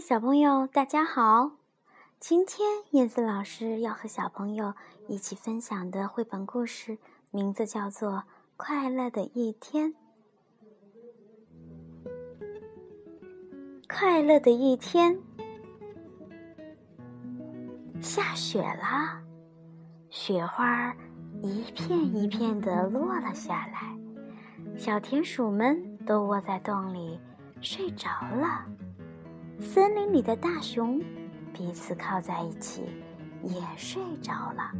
小朋友，大家好！今天燕子老师要和小朋友一起分享的绘本故事，名字叫做《快乐的一天》。快乐的一天，下雪了，雪花一片一片的落了下来，小田鼠们都窝在洞里睡着了。森林里的大熊彼此靠在一起，也睡着了。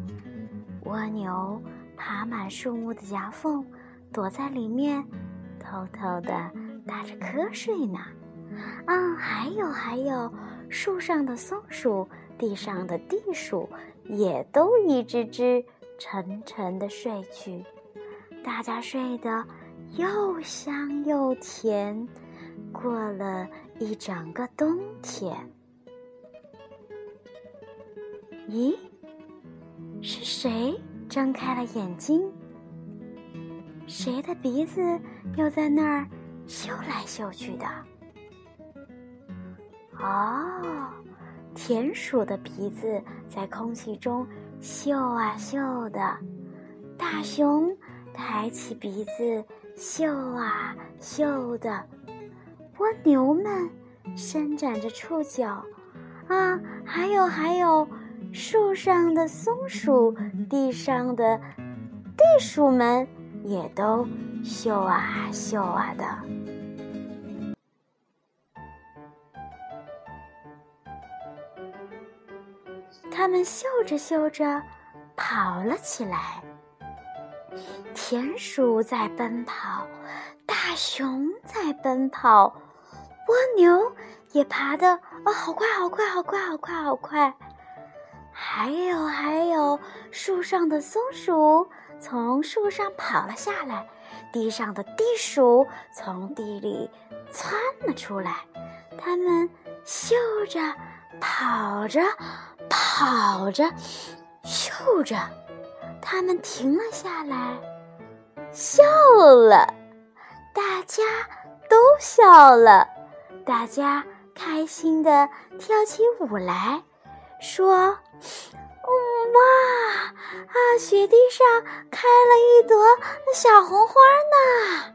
蜗牛爬满树木的夹缝，躲在里面，偷偷的打着瞌睡呢。啊，还有还有，树上的松鼠，地上的地鼠，也都一只只沉沉的睡去。大家睡得又香又甜。过了一整个冬天，咦，是谁睁开了眼睛？谁的鼻子又在那儿嗅来嗅去的？哦，田鼠的鼻子在空气中嗅啊嗅的，大熊抬起鼻子嗅啊嗅的。蜗牛们伸展着触角，啊，还有还有，树上的松鼠、地上的地鼠们也都嗅啊嗅啊的。它们嗅着嗅着，跑了起来。田鼠在奔跑，大熊在奔跑。蜗牛也爬得啊，好快，好快，好快，好快，好快！还有，还有，树上的松鼠从树上跑了下来，地上的地鼠从地里窜了出来。它们嗅着，跑着，跑着，嗅着，它们停了下来，笑了，大家都笑了。大家开心地跳起舞来，说：“嗯哇啊，雪地上开了一朵小红花呢！”